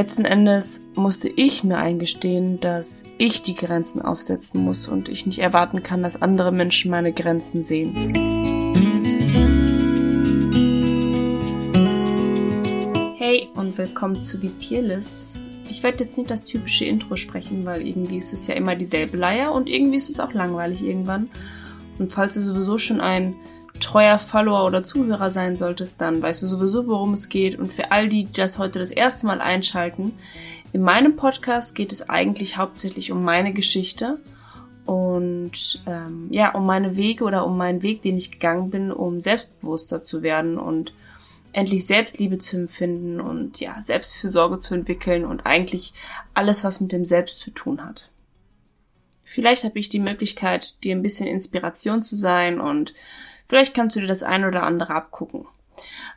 letzten Endes musste ich mir eingestehen, dass ich die Grenzen aufsetzen muss und ich nicht erwarten kann, dass andere Menschen meine Grenzen sehen. Hey und willkommen zu Be Peerless. Ich werde jetzt nicht das typische Intro sprechen, weil irgendwie ist es ja immer dieselbe Leier und irgendwie ist es auch langweilig irgendwann. Und falls du sowieso schon ein treuer Follower oder Zuhörer sein solltest, dann weißt du sowieso, worum es geht. Und für all die, die das heute das erste Mal einschalten, in meinem Podcast geht es eigentlich hauptsächlich um meine Geschichte und ähm, ja, um meine Wege oder um meinen Weg, den ich gegangen bin, um selbstbewusster zu werden und endlich Selbstliebe zu empfinden und ja, Selbstfürsorge zu entwickeln und eigentlich alles, was mit dem Selbst zu tun hat. Vielleicht habe ich die Möglichkeit, dir ein bisschen Inspiration zu sein und Vielleicht kannst du dir das ein oder andere abgucken.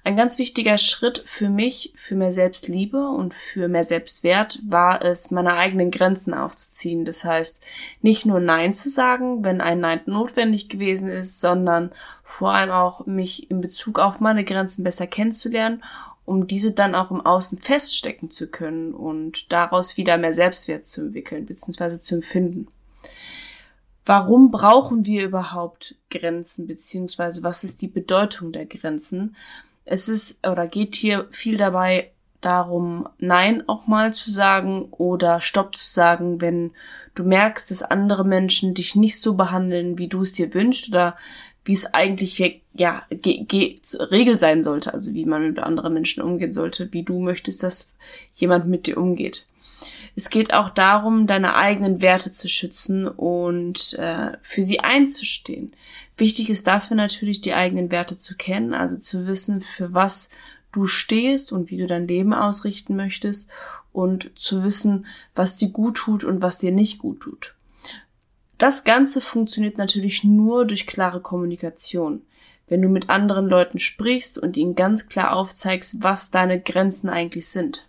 Ein ganz wichtiger Schritt für mich, für mehr Selbstliebe und für mehr Selbstwert war es, meine eigenen Grenzen aufzuziehen. Das heißt, nicht nur Nein zu sagen, wenn ein Nein notwendig gewesen ist, sondern vor allem auch mich in Bezug auf meine Grenzen besser kennenzulernen, um diese dann auch im Außen feststecken zu können und daraus wieder mehr Selbstwert zu entwickeln bzw. zu empfinden warum brauchen wir überhaupt Grenzen, beziehungsweise was ist die Bedeutung der Grenzen? Es ist oder geht hier viel dabei darum, Nein auch mal zu sagen oder Stopp zu sagen, wenn du merkst, dass andere Menschen dich nicht so behandeln, wie du es dir wünschst oder wie es eigentlich ja ge, ge, Regel sein sollte, also wie man mit anderen Menschen umgehen sollte, wie du möchtest, dass jemand mit dir umgeht. Es geht auch darum, deine eigenen Werte zu schützen und äh, für sie einzustehen. Wichtig ist dafür natürlich, die eigenen Werte zu kennen, also zu wissen, für was du stehst und wie du dein Leben ausrichten möchtest und zu wissen, was dir gut tut und was dir nicht gut tut. Das Ganze funktioniert natürlich nur durch klare Kommunikation. Wenn du mit anderen Leuten sprichst und ihnen ganz klar aufzeigst, was deine Grenzen eigentlich sind.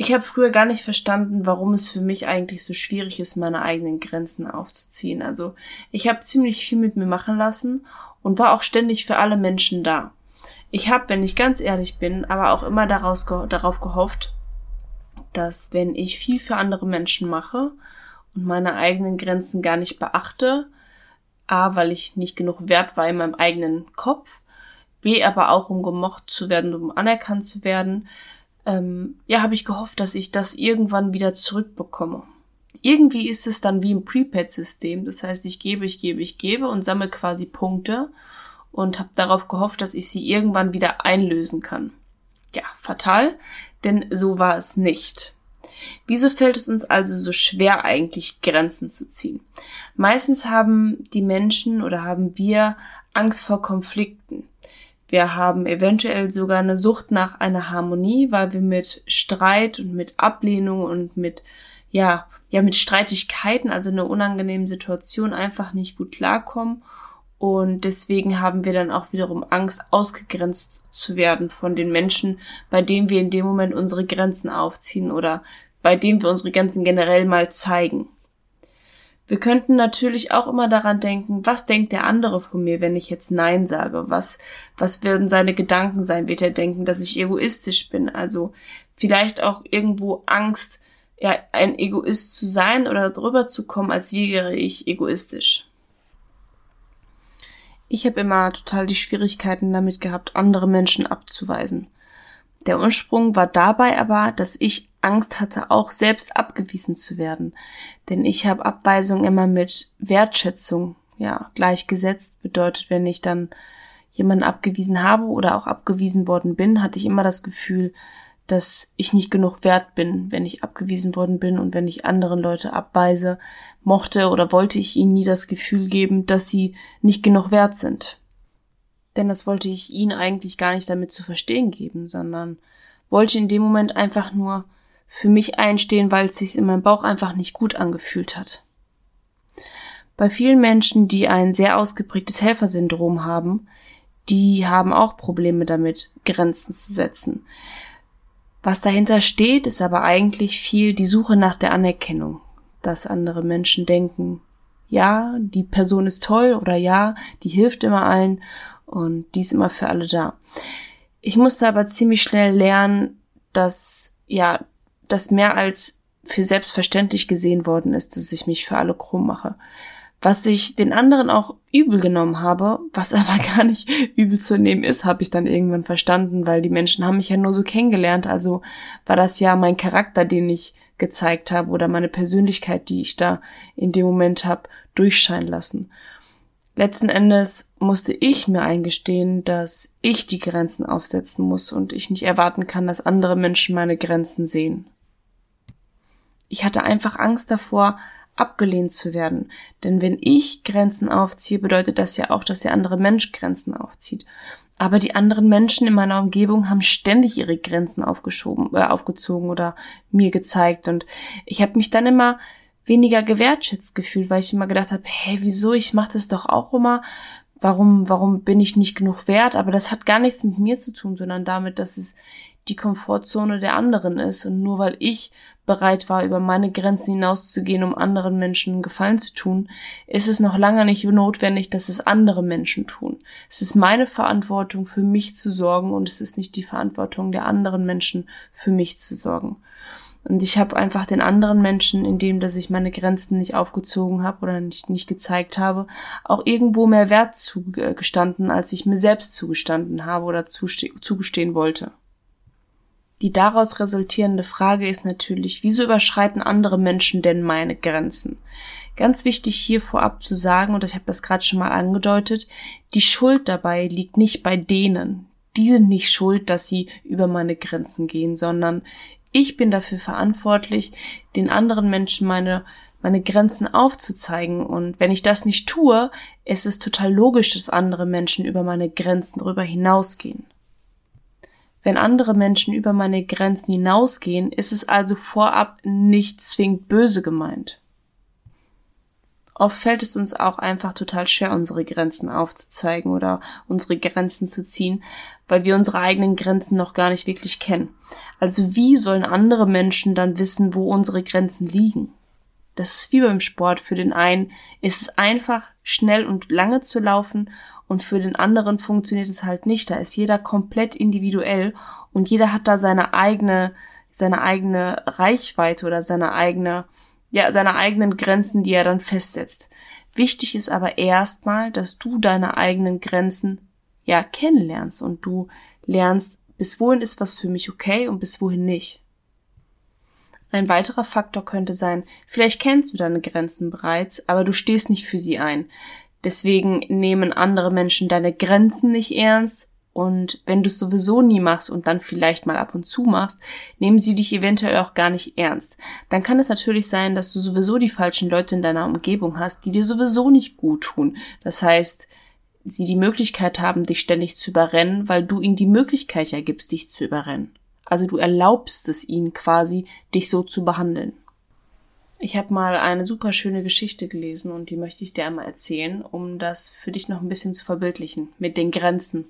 Ich habe früher gar nicht verstanden, warum es für mich eigentlich so schwierig ist, meine eigenen Grenzen aufzuziehen. Also ich habe ziemlich viel mit mir machen lassen und war auch ständig für alle Menschen da. Ich habe, wenn ich ganz ehrlich bin, aber auch immer daraus, darauf gehofft, dass wenn ich viel für andere Menschen mache und meine eigenen Grenzen gar nicht beachte, a, weil ich nicht genug wert war in meinem eigenen Kopf, b, aber auch um gemocht zu werden, um anerkannt zu werden, ähm, ja, habe ich gehofft, dass ich das irgendwann wieder zurückbekomme. Irgendwie ist es dann wie im Prepaid-System. Das heißt, ich gebe, ich gebe, ich gebe und sammle quasi Punkte und habe darauf gehofft, dass ich sie irgendwann wieder einlösen kann. Ja, fatal, denn so war es nicht. Wieso fällt es uns also so schwer eigentlich Grenzen zu ziehen? Meistens haben die Menschen oder haben wir Angst vor Konflikten. Wir haben eventuell sogar eine Sucht nach einer Harmonie, weil wir mit Streit und mit Ablehnung und mit, ja, ja, mit Streitigkeiten, also einer unangenehmen Situation einfach nicht gut klarkommen. Und deswegen haben wir dann auch wiederum Angst, ausgegrenzt zu werden von den Menschen, bei denen wir in dem Moment unsere Grenzen aufziehen oder bei denen wir unsere Grenzen generell mal zeigen. Wir könnten natürlich auch immer daran denken, was denkt der andere von mir, wenn ich jetzt Nein sage? Was, was werden seine Gedanken sein? Wird er denken, dass ich egoistisch bin? Also vielleicht auch irgendwo Angst, ja, ein Egoist zu sein oder drüber zu kommen, als wäre ich egoistisch. Ich habe immer total die Schwierigkeiten damit gehabt, andere Menschen abzuweisen. Der Ursprung war dabei aber, dass ich Angst hatte, auch selbst abgewiesen zu werden. Denn ich habe Abweisung immer mit Wertschätzung ja gleichgesetzt. Bedeutet, wenn ich dann jemanden abgewiesen habe oder auch abgewiesen worden bin, hatte ich immer das Gefühl, dass ich nicht genug wert bin, wenn ich abgewiesen worden bin und wenn ich anderen Leute abweise, mochte oder wollte ich ihnen nie das Gefühl geben, dass sie nicht genug wert sind. Denn das wollte ich ihnen eigentlich gar nicht damit zu verstehen geben, sondern wollte in dem Moment einfach nur für mich einstehen, weil es sich in meinem Bauch einfach nicht gut angefühlt hat. Bei vielen Menschen, die ein sehr ausgeprägtes Helfersyndrom haben, die haben auch Probleme damit, Grenzen zu setzen. Was dahinter steht, ist aber eigentlich viel die Suche nach der Anerkennung, dass andere Menschen denken, ja, die Person ist toll oder ja, die hilft immer allen und die ist immer für alle da. Ich musste aber ziemlich schnell lernen, dass ja, das mehr als für selbstverständlich gesehen worden ist, dass ich mich für alle krumm mache. Was ich den anderen auch übel genommen habe, was aber gar nicht übel zu nehmen ist, habe ich dann irgendwann verstanden, weil die Menschen haben mich ja nur so kennengelernt, also war das ja mein Charakter, den ich gezeigt habe oder meine Persönlichkeit, die ich da in dem Moment habe, durchscheinen lassen. Letzten Endes musste ich mir eingestehen, dass ich die Grenzen aufsetzen muss und ich nicht erwarten kann, dass andere Menschen meine Grenzen sehen. Ich hatte einfach Angst davor, abgelehnt zu werden. Denn wenn ich Grenzen aufziehe, bedeutet das ja auch, dass der andere Mensch Grenzen aufzieht. Aber die anderen Menschen in meiner Umgebung haben ständig ihre Grenzen aufgeschoben, äh, aufgezogen oder mir gezeigt. Und ich habe mich dann immer weniger gewertschätzt gefühlt, weil ich immer gedacht habe, hey, wieso, ich mache das doch auch immer. Warum, warum bin ich nicht genug wert? Aber das hat gar nichts mit mir zu tun, sondern damit, dass es die Komfortzone der anderen ist. Und nur weil ich bereit war, über meine Grenzen hinauszugehen, um anderen Menschen Gefallen zu tun, ist es noch lange nicht notwendig, dass es andere Menschen tun. Es ist meine Verantwortung, für mich zu sorgen und es ist nicht die Verantwortung der anderen Menschen, für mich zu sorgen. Und ich habe einfach den anderen Menschen, indem dass ich meine Grenzen nicht aufgezogen habe oder nicht, nicht gezeigt habe, auch irgendwo mehr Wert zugestanden, als ich mir selbst zugestanden habe oder zugestehen wollte. Die daraus resultierende Frage ist natürlich, wieso überschreiten andere Menschen denn meine Grenzen? Ganz wichtig hier vorab zu sagen, und ich habe das gerade schon mal angedeutet, die Schuld dabei liegt nicht bei denen. Die sind nicht schuld, dass sie über meine Grenzen gehen, sondern ich bin dafür verantwortlich, den anderen Menschen meine meine Grenzen aufzuzeigen. Und wenn ich das nicht tue, ist es total logisch, dass andere Menschen über meine Grenzen darüber hinausgehen. Wenn andere Menschen über meine Grenzen hinausgehen, ist es also vorab nicht zwingend böse gemeint. Oft fällt es uns auch einfach total schwer, unsere Grenzen aufzuzeigen oder unsere Grenzen zu ziehen, weil wir unsere eigenen Grenzen noch gar nicht wirklich kennen. Also wie sollen andere Menschen dann wissen, wo unsere Grenzen liegen? Das ist wie beim Sport. Für den einen ist es einfach, schnell und lange zu laufen und für den anderen funktioniert es halt nicht. Da ist jeder komplett individuell und jeder hat da seine eigene, seine eigene Reichweite oder seine eigene, ja, seine eigenen Grenzen, die er dann festsetzt. Wichtig ist aber erstmal, dass du deine eigenen Grenzen ja kennenlernst und du lernst, bis wohin ist was für mich okay und bis wohin nicht. Ein weiterer Faktor könnte sein, vielleicht kennst du deine Grenzen bereits, aber du stehst nicht für sie ein. Deswegen nehmen andere Menschen deine Grenzen nicht ernst. Und wenn du es sowieso nie machst und dann vielleicht mal ab und zu machst, nehmen sie dich eventuell auch gar nicht ernst. Dann kann es natürlich sein, dass du sowieso die falschen Leute in deiner Umgebung hast, die dir sowieso nicht gut tun. Das heißt, sie die Möglichkeit haben, dich ständig zu überrennen, weil du ihnen die Möglichkeit ja gibst, dich zu überrennen. Also du erlaubst es ihnen quasi, dich so zu behandeln. Ich habe mal eine super schöne Geschichte gelesen und die möchte ich dir einmal erzählen, um das für dich noch ein bisschen zu verbildlichen mit den Grenzen.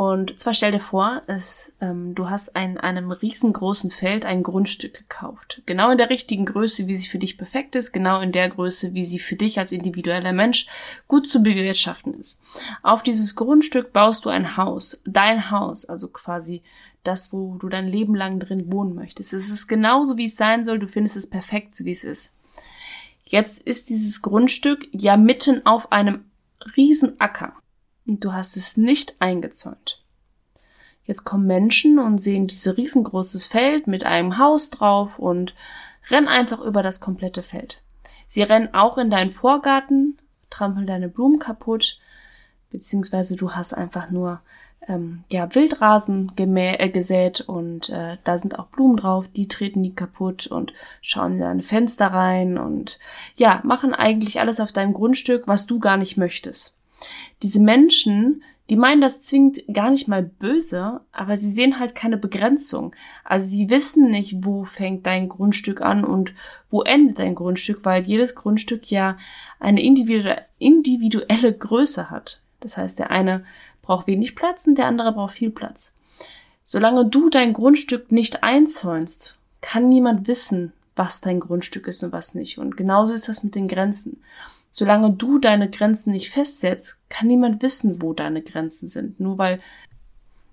Und zwar stell dir vor, es, ähm, du hast in einem riesengroßen Feld ein Grundstück gekauft. Genau in der richtigen Größe, wie sie für dich perfekt ist, genau in der Größe, wie sie für dich als individueller Mensch gut zu bewirtschaften ist. Auf dieses Grundstück baust du ein Haus, dein Haus, also quasi das, wo du dein Leben lang drin wohnen möchtest. Es ist genauso, wie es sein soll. Du findest es perfekt, so wie es ist. Jetzt ist dieses Grundstück ja mitten auf einem Riesenacker und du hast es nicht eingezäunt. Jetzt kommen Menschen und sehen dieses riesengroßes Feld mit einem Haus drauf und rennen einfach über das komplette Feld. Sie rennen auch in deinen Vorgarten, trampeln deine Blumen kaputt, beziehungsweise du hast einfach nur ähm, ja, Wildrasen gemä äh, gesät und äh, da sind auch Blumen drauf, die treten die kaputt und schauen in deine Fenster rein und ja, machen eigentlich alles auf deinem Grundstück, was du gar nicht möchtest. Diese Menschen, die meinen das zwingend gar nicht mal böse, aber sie sehen halt keine Begrenzung. Also sie wissen nicht, wo fängt dein Grundstück an und wo endet dein Grundstück, weil jedes Grundstück ja eine individuelle Größe hat. Das heißt, der eine braucht wenig Platz und der andere braucht viel Platz. Solange du dein Grundstück nicht einzäunst, kann niemand wissen, was dein Grundstück ist und was nicht. Und genauso ist das mit den Grenzen. Solange du deine Grenzen nicht festsetzt, kann niemand wissen, wo deine Grenzen sind. Nur weil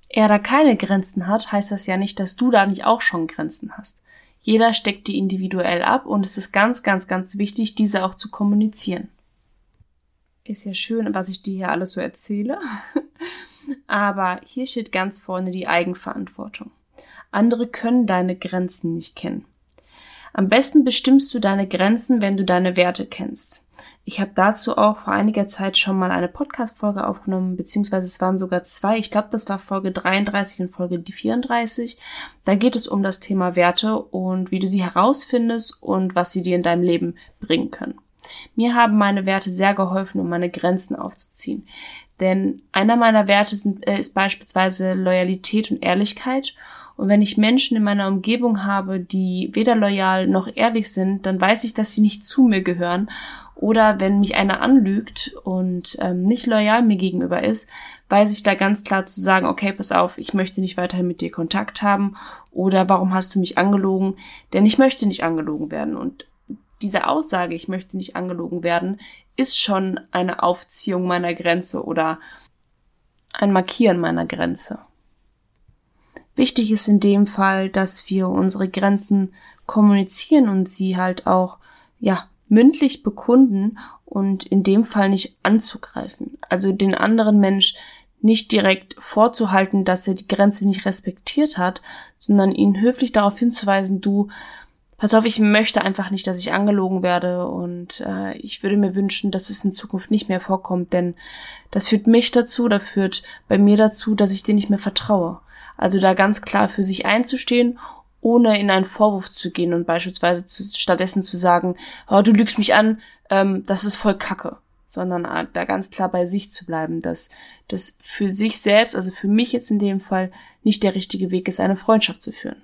er da keine Grenzen hat, heißt das ja nicht, dass du da nicht auch schon Grenzen hast. Jeder steckt die individuell ab und es ist ganz, ganz, ganz wichtig, diese auch zu kommunizieren. Ist ja schön, was ich dir hier alles so erzähle. Aber hier steht ganz vorne die Eigenverantwortung. Andere können deine Grenzen nicht kennen. Am besten bestimmst du deine Grenzen, wenn du deine Werte kennst. Ich habe dazu auch vor einiger Zeit schon mal eine Podcast-Folge aufgenommen, beziehungsweise es waren sogar zwei. Ich glaube, das war Folge 33 und Folge 34. Da geht es um das Thema Werte und wie du sie herausfindest und was sie dir in deinem Leben bringen können. Mir haben meine Werte sehr geholfen, um meine Grenzen aufzuziehen. Denn einer meiner Werte sind, äh, ist beispielsweise Loyalität und Ehrlichkeit. Und wenn ich Menschen in meiner Umgebung habe, die weder loyal noch ehrlich sind, dann weiß ich, dass sie nicht zu mir gehören oder wenn mich einer anlügt und ähm, nicht loyal mir gegenüber ist, weiß ich da ganz klar zu sagen, okay, pass auf, ich möchte nicht weiterhin mit dir Kontakt haben oder warum hast du mich angelogen? Denn ich möchte nicht angelogen werden. Und diese Aussage, ich möchte nicht angelogen werden, ist schon eine Aufziehung meiner Grenze oder ein Markieren meiner Grenze. Wichtig ist in dem Fall, dass wir unsere Grenzen kommunizieren und sie halt auch, ja, mündlich bekunden und in dem Fall nicht anzugreifen. Also den anderen Mensch nicht direkt vorzuhalten, dass er die Grenze nicht respektiert hat, sondern ihn höflich darauf hinzuweisen, du, pass auf, ich möchte einfach nicht, dass ich angelogen werde und äh, ich würde mir wünschen, dass es in Zukunft nicht mehr vorkommt, denn das führt mich dazu, da führt bei mir dazu, dass ich dir nicht mehr vertraue. Also da ganz klar für sich einzustehen ohne in einen Vorwurf zu gehen und beispielsweise zu, stattdessen zu sagen, oh, du lügst mich an, ähm, das ist voll Kacke, sondern äh, da ganz klar bei sich zu bleiben, dass das für sich selbst, also für mich jetzt in dem Fall, nicht der richtige Weg ist, eine Freundschaft zu führen.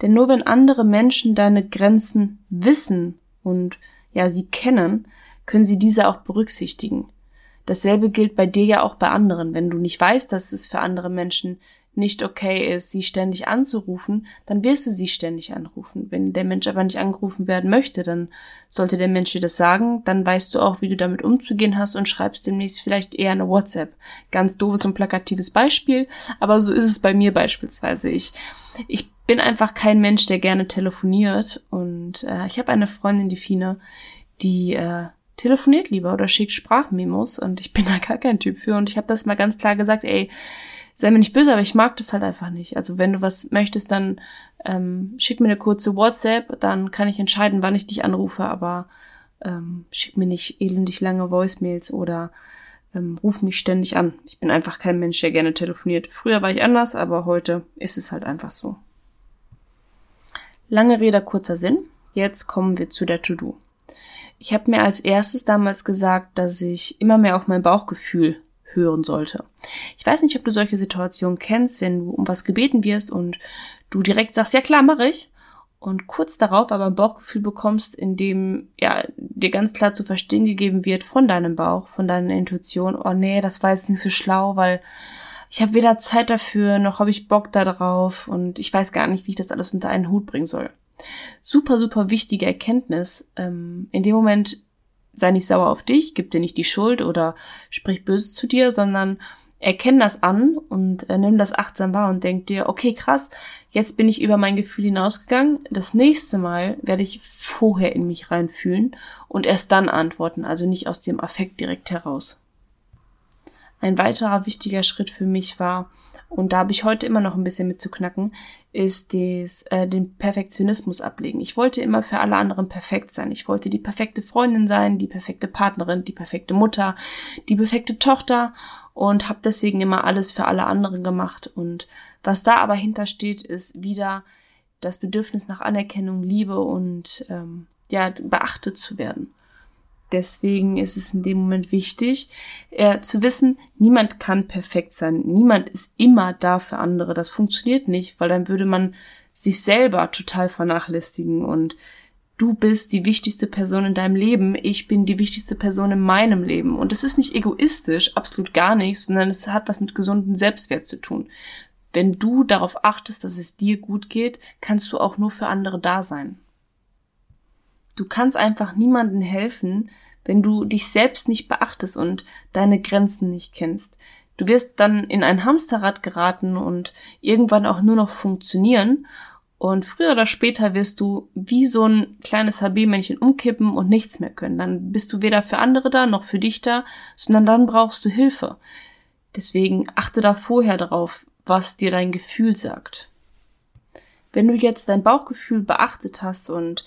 Denn nur wenn andere Menschen deine Grenzen wissen und ja, sie kennen, können sie diese auch berücksichtigen. Dasselbe gilt bei dir ja auch bei anderen. Wenn du nicht weißt, dass es für andere Menschen nicht okay ist, sie ständig anzurufen, dann wirst du sie ständig anrufen. Wenn der Mensch aber nicht angerufen werden möchte, dann sollte der Mensch dir das sagen, dann weißt du auch, wie du damit umzugehen hast und schreibst demnächst vielleicht eher eine WhatsApp. Ganz doofes und plakatives Beispiel, aber so ist es bei mir beispielsweise. Ich, ich bin einfach kein Mensch, der gerne telefoniert und äh, ich habe eine Freundin, die Fine, die äh, telefoniert lieber oder schickt Sprachmemos und ich bin da gar kein Typ für und ich habe das mal ganz klar gesagt, ey, sei mir nicht böse, aber ich mag das halt einfach nicht. Also wenn du was möchtest, dann ähm, schick mir eine kurze WhatsApp, dann kann ich entscheiden, wann ich dich anrufe, aber ähm, schick mir nicht elendig lange Voicemails oder ähm, ruf mich ständig an. Ich bin einfach kein Mensch, der gerne telefoniert. Früher war ich anders, aber heute ist es halt einfach so. Lange Rede, kurzer Sinn. Jetzt kommen wir zu der To-Do. Ich habe mir als erstes damals gesagt, dass ich immer mehr auf mein Bauchgefühl hören sollte. Ich weiß nicht, ob du solche Situationen kennst, wenn du um was gebeten wirst und du direkt sagst, ja klar, mache ich. Und kurz darauf aber ein Bauchgefühl bekommst, in dem ja dir ganz klar zu verstehen gegeben wird von deinem Bauch, von deiner Intuition, oh nee, das war jetzt nicht so schlau, weil ich habe weder Zeit dafür, noch habe ich Bock da drauf und ich weiß gar nicht, wie ich das alles unter einen Hut bringen soll. Super, super wichtige Erkenntnis. Ähm, in dem Moment sei nicht sauer auf dich, gib dir nicht die Schuld oder sprich böse zu dir, sondern erkenn das an und äh, nimm das achtsam wahr und denk dir, okay, krass, jetzt bin ich über mein Gefühl hinausgegangen. Das nächste Mal werde ich vorher in mich reinfühlen und erst dann antworten, also nicht aus dem Affekt direkt heraus. Ein weiterer wichtiger Schritt für mich war, und da habe ich heute immer noch ein bisschen mit zu knacken, ist des, äh, den Perfektionismus ablegen. Ich wollte immer für alle anderen perfekt sein. Ich wollte die perfekte Freundin sein, die perfekte Partnerin, die perfekte Mutter, die perfekte Tochter und habe deswegen immer alles für alle anderen gemacht. Und was da aber hintersteht, ist wieder das Bedürfnis nach Anerkennung, Liebe und ähm, ja beachtet zu werden. Deswegen ist es in dem Moment wichtig, äh, zu wissen, niemand kann perfekt sein. Niemand ist immer da für andere. Das funktioniert nicht, weil dann würde man sich selber total vernachlässigen und du bist die wichtigste Person in deinem Leben, ich bin die wichtigste Person in meinem Leben. Und es ist nicht egoistisch, absolut gar nicht, sondern es hat was mit gesundem Selbstwert zu tun. Wenn du darauf achtest, dass es dir gut geht, kannst du auch nur für andere da sein. Du kannst einfach niemandem helfen, wenn du dich selbst nicht beachtest und deine Grenzen nicht kennst. Du wirst dann in ein Hamsterrad geraten und irgendwann auch nur noch funktionieren. Und früher oder später wirst du wie so ein kleines HB-Männchen umkippen und nichts mehr können. Dann bist du weder für andere da noch für dich da, sondern dann brauchst du Hilfe. Deswegen achte da vorher drauf, was dir dein Gefühl sagt. Wenn du jetzt dein Bauchgefühl beachtet hast und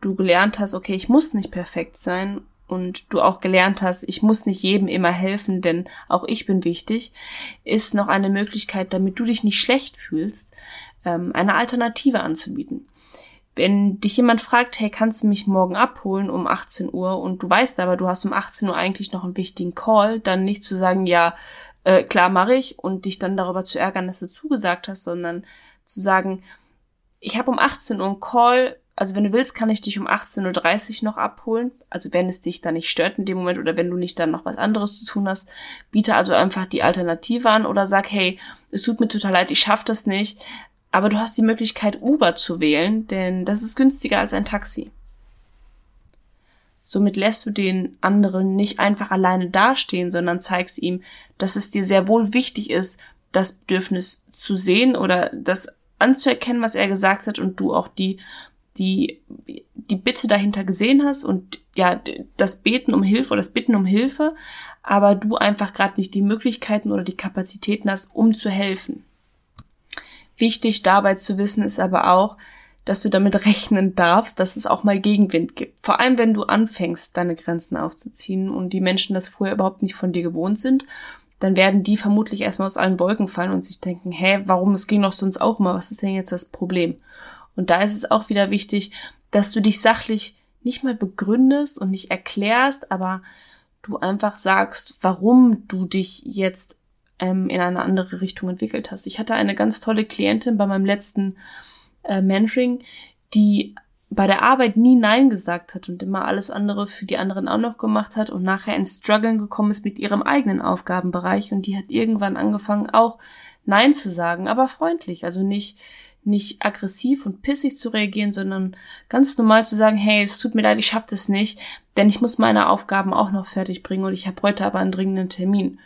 du gelernt hast, okay, ich muss nicht perfekt sein und du auch gelernt hast, ich muss nicht jedem immer helfen, denn auch ich bin wichtig, ist noch eine Möglichkeit, damit du dich nicht schlecht fühlst, ähm, eine Alternative anzubieten. Wenn dich jemand fragt, hey, kannst du mich morgen abholen um 18 Uhr und du weißt aber, du hast um 18 Uhr eigentlich noch einen wichtigen Call, dann nicht zu sagen, ja, äh, klar mache ich und dich dann darüber zu ärgern, dass du zugesagt hast, sondern zu sagen, ich habe um 18 Uhr einen Call, also wenn du willst, kann ich dich um 18.30 Uhr noch abholen. Also wenn es dich da nicht stört in dem Moment oder wenn du nicht dann noch was anderes zu tun hast, biete also einfach die Alternative an oder sag, hey, es tut mir total leid, ich schaff das nicht. Aber du hast die Möglichkeit, Uber zu wählen, denn das ist günstiger als ein Taxi. Somit lässt du den anderen nicht einfach alleine dastehen, sondern zeigst ihm, dass es dir sehr wohl wichtig ist, das Bedürfnis zu sehen oder das anzuerkennen, was er gesagt hat und du auch die die, die Bitte dahinter gesehen hast und ja, das Beten um Hilfe oder das Bitten um Hilfe, aber du einfach gerade nicht die Möglichkeiten oder die Kapazitäten hast, um zu helfen. Wichtig dabei zu wissen ist aber auch, dass du damit rechnen darfst, dass es auch mal Gegenwind gibt. Vor allem, wenn du anfängst, deine Grenzen aufzuziehen und die Menschen das vorher überhaupt nicht von dir gewohnt sind, dann werden die vermutlich erstmal aus allen Wolken fallen und sich denken, hä, warum, es ging doch sonst auch immer, was ist denn jetzt das Problem? Und da ist es auch wieder wichtig, dass du dich sachlich nicht mal begründest und nicht erklärst, aber du einfach sagst, warum du dich jetzt ähm, in eine andere Richtung entwickelt hast. Ich hatte eine ganz tolle Klientin bei meinem letzten äh, Mentoring, die bei der Arbeit nie Nein gesagt hat und immer alles andere für die anderen auch noch gemacht hat und nachher ins Struggeln gekommen ist mit ihrem eigenen Aufgabenbereich und die hat irgendwann angefangen auch Nein zu sagen, aber freundlich, also nicht nicht aggressiv und pissig zu reagieren, sondern ganz normal zu sagen, hey, es tut mir leid, ich schaff das nicht, denn ich muss meine Aufgaben auch noch fertig bringen und ich habe heute aber einen dringenden Termin.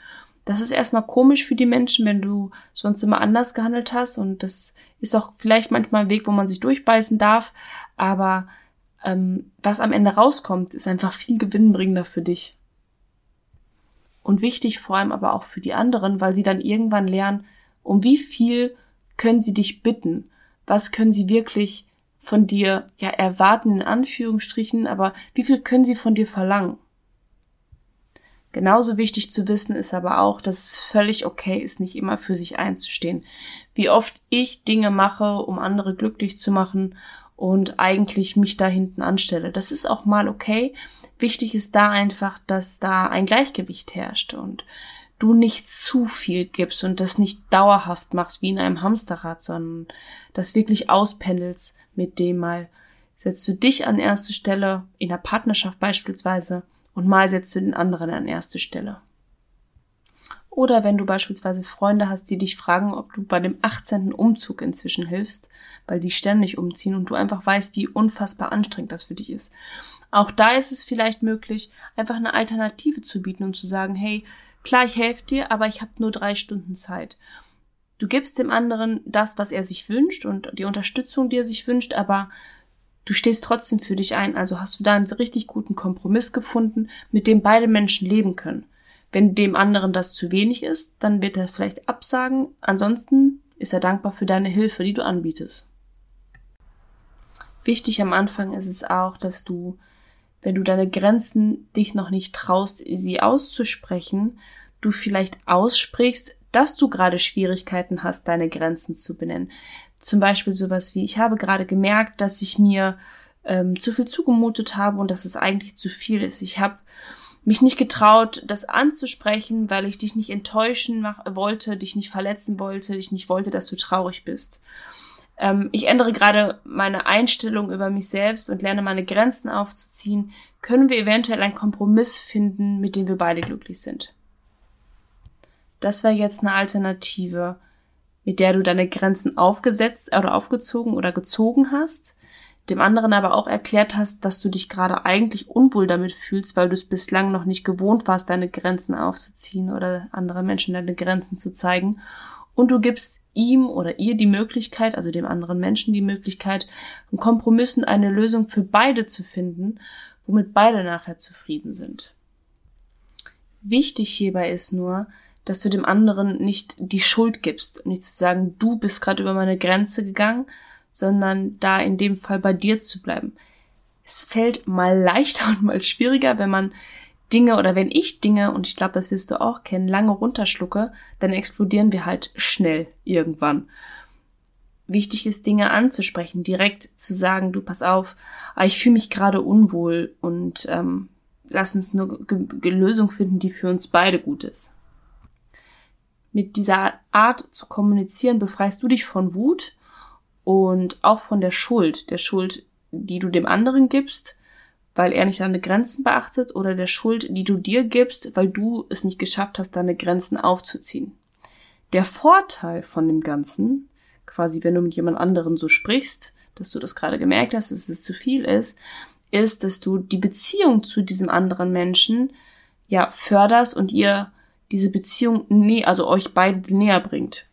Das ist erstmal komisch für die Menschen, wenn du sonst immer anders gehandelt hast und das ist auch vielleicht manchmal ein Weg, wo man sich durchbeißen darf, aber ähm, was am Ende rauskommt, ist einfach viel gewinnbringender für dich. Und wichtig vor allem aber auch für die anderen, weil sie dann irgendwann lernen, um wie viel können sie dich bitten? Was können sie wirklich von dir, ja, erwarten in Anführungsstrichen, aber wie viel können sie von dir verlangen? Genauso wichtig zu wissen ist aber auch, dass es völlig okay ist, nicht immer für sich einzustehen. Wie oft ich Dinge mache, um andere glücklich zu machen und eigentlich mich da hinten anstelle. Das ist auch mal okay. Wichtig ist da einfach, dass da ein Gleichgewicht herrscht und du nicht zu viel gibst und das nicht dauerhaft machst wie in einem Hamsterrad, sondern das wirklich auspendelst mit dem mal setzt du dich an erste Stelle, in der Partnerschaft beispielsweise, und mal setzt du den anderen an erste Stelle. Oder wenn du beispielsweise Freunde hast, die dich fragen, ob du bei dem 18. Umzug inzwischen hilfst, weil die ständig umziehen und du einfach weißt, wie unfassbar anstrengend das für dich ist. Auch da ist es vielleicht möglich, einfach eine Alternative zu bieten und zu sagen, hey, Klar, ich helfe dir, aber ich habe nur drei Stunden Zeit. Du gibst dem anderen das, was er sich wünscht und die Unterstützung, die er sich wünscht, aber du stehst trotzdem für dich ein. Also hast du da einen richtig guten Kompromiss gefunden, mit dem beide Menschen leben können. Wenn dem anderen das zu wenig ist, dann wird er vielleicht absagen. Ansonsten ist er dankbar für deine Hilfe, die du anbietest. Wichtig am Anfang ist es auch, dass du wenn du deine Grenzen dich noch nicht traust, sie auszusprechen, du vielleicht aussprichst, dass du gerade Schwierigkeiten hast, deine Grenzen zu benennen. Zum Beispiel sowas wie, ich habe gerade gemerkt, dass ich mir ähm, zu viel zugemutet habe und dass es eigentlich zu viel ist. Ich habe mich nicht getraut, das anzusprechen, weil ich dich nicht enttäuschen wollte, dich nicht verletzen wollte, ich nicht wollte, dass du traurig bist ähm, ich ändere gerade meine Einstellung über mich selbst und lerne meine Grenzen aufzuziehen, können wir eventuell einen Kompromiss finden, mit dem wir beide glücklich sind. Das wäre jetzt eine Alternative, mit der du deine Grenzen aufgesetzt oder aufgezogen oder gezogen hast. dem anderen aber auch erklärt hast, dass du dich gerade eigentlich unwohl damit fühlst, weil du es bislang noch nicht gewohnt warst, deine Grenzen aufzuziehen oder andere Menschen deine Grenzen zu zeigen. Und du gibst ihm oder ihr die Möglichkeit, also dem anderen Menschen die Möglichkeit, einen Kompromissen eine Lösung für beide zu finden, womit beide nachher zufrieden sind. Wichtig hierbei ist nur, dass du dem anderen nicht die Schuld gibst nicht zu sagen, du bist gerade über meine Grenze gegangen, sondern da in dem Fall bei dir zu bleiben. Es fällt mal leichter und mal schwieriger, wenn man Dinge oder wenn ich Dinge, und ich glaube, das wirst du auch kennen, lange runterschlucke, dann explodieren wir halt schnell irgendwann. Wichtig ist, Dinge anzusprechen, direkt zu sagen, du pass auf, ah, ich fühle mich gerade unwohl und ähm, lass uns eine Lösung finden, die für uns beide gut ist. Mit dieser Art zu kommunizieren befreist du dich von Wut und auch von der Schuld, der Schuld, die du dem anderen gibst, weil er nicht deine Grenzen beachtet, oder der Schuld, die du dir gibst, weil du es nicht geschafft hast, deine Grenzen aufzuziehen. Der Vorteil von dem Ganzen, quasi wenn du mit jemand anderen so sprichst, dass du das gerade gemerkt hast, dass es zu viel ist, ist, dass du die Beziehung zu diesem anderen Menschen ja förderst und ihr diese Beziehung nä also euch beide näher bringt.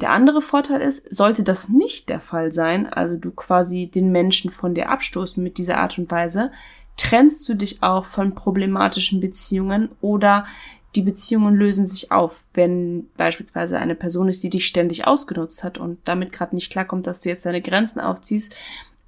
Der andere Vorteil ist, sollte das nicht der Fall sein, also du quasi den Menschen von dir abstoßen mit dieser Art und Weise, trennst du dich auch von problematischen Beziehungen oder die Beziehungen lösen sich auf, wenn beispielsweise eine Person ist, die dich ständig ausgenutzt hat und damit gerade nicht klarkommt, dass du jetzt deine Grenzen aufziehst.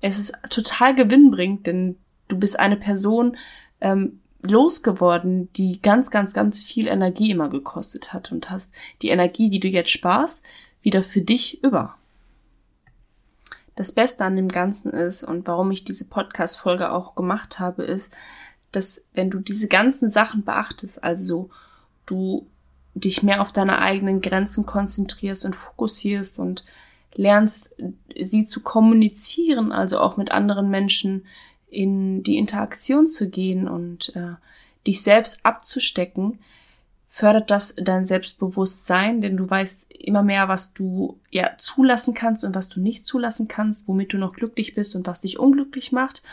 Es ist total gewinnbringend, denn du bist eine Person ähm, losgeworden, die ganz, ganz, ganz viel Energie immer gekostet hat und hast die Energie, die du jetzt sparst, wieder für dich über. Das Beste an dem Ganzen ist und warum ich diese Podcast-Folge auch gemacht habe, ist, dass wenn du diese ganzen Sachen beachtest, also du dich mehr auf deine eigenen Grenzen konzentrierst und fokussierst und lernst, sie zu kommunizieren, also auch mit anderen Menschen in die Interaktion zu gehen und äh, dich selbst abzustecken, fördert das dein Selbstbewusstsein, denn du weißt immer mehr, was du ja zulassen kannst und was du nicht zulassen kannst, womit du noch glücklich bist und was dich unglücklich macht.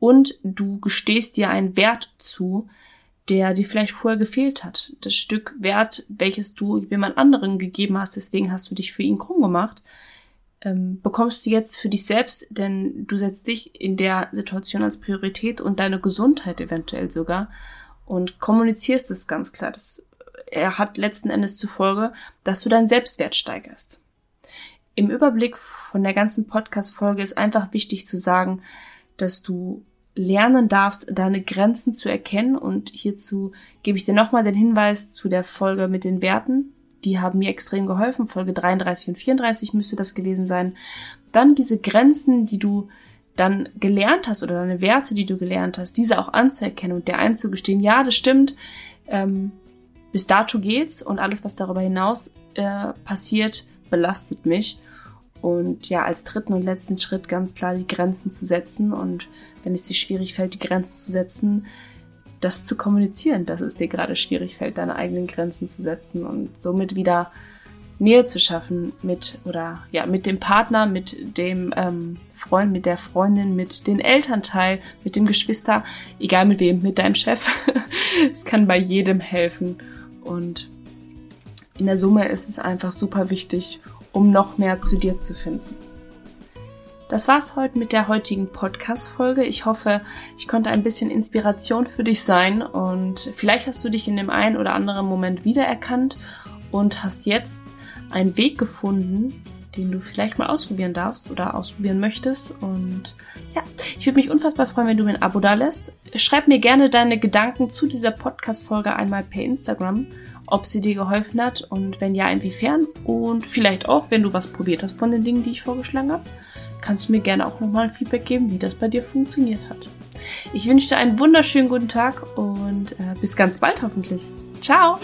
Und du gestehst dir einen Wert zu, der dir vielleicht vorher gefehlt hat. Das Stück Wert, welches du jemand anderen gegeben hast, deswegen hast du dich für ihn krumm gemacht, ähm, bekommst du jetzt für dich selbst, denn du setzt dich in der Situation als Priorität und deine Gesundheit eventuell sogar und kommunizierst es ganz klar. Das er hat letzten Endes zur Folge, dass du deinen Selbstwert steigerst. Im Überblick von der ganzen Podcast-Folge ist einfach wichtig zu sagen, dass du lernen darfst, deine Grenzen zu erkennen. Und hierzu gebe ich dir nochmal den Hinweis zu der Folge mit den Werten. Die haben mir extrem geholfen. Folge 33 und 34 müsste das gewesen sein. Dann diese Grenzen, die du dann gelernt hast oder deine Werte, die du gelernt hast, diese auch anzuerkennen und dir einzugestehen, ja, das stimmt, ähm, bis dato geht's und alles, was darüber hinaus äh, passiert, belastet mich. Und ja, als dritten und letzten Schritt ganz klar die Grenzen zu setzen und wenn es dir schwierig fällt, die Grenzen zu setzen, das zu kommunizieren, dass es dir gerade schwierig fällt, deine eigenen Grenzen zu setzen und somit wieder Nähe zu schaffen mit oder ja mit dem Partner, mit dem ähm, Freund, mit der Freundin, mit den Elternteil, mit dem Geschwister, egal mit wem, mit deinem Chef. es kann bei jedem helfen. Und in der Summe ist es einfach super wichtig, um noch mehr zu dir zu finden. Das war's heute mit der heutigen Podcast-Folge. Ich hoffe, ich konnte ein bisschen Inspiration für dich sein und vielleicht hast du dich in dem einen oder anderen Moment wiedererkannt und hast jetzt einen Weg gefunden, den du vielleicht mal ausprobieren darfst oder ausprobieren möchtest. Und ja, ich würde mich unfassbar freuen, wenn du mir ein Abo da lässt. Schreib mir gerne deine Gedanken zu dieser Podcast-Folge einmal per Instagram, ob sie dir geholfen hat und wenn ja, inwiefern. Und vielleicht auch, wenn du was probiert hast von den Dingen, die ich vorgeschlagen habe, kannst du mir gerne auch nochmal ein Feedback geben, wie das bei dir funktioniert hat. Ich wünsche dir einen wunderschönen guten Tag und äh, bis ganz bald hoffentlich. Ciao!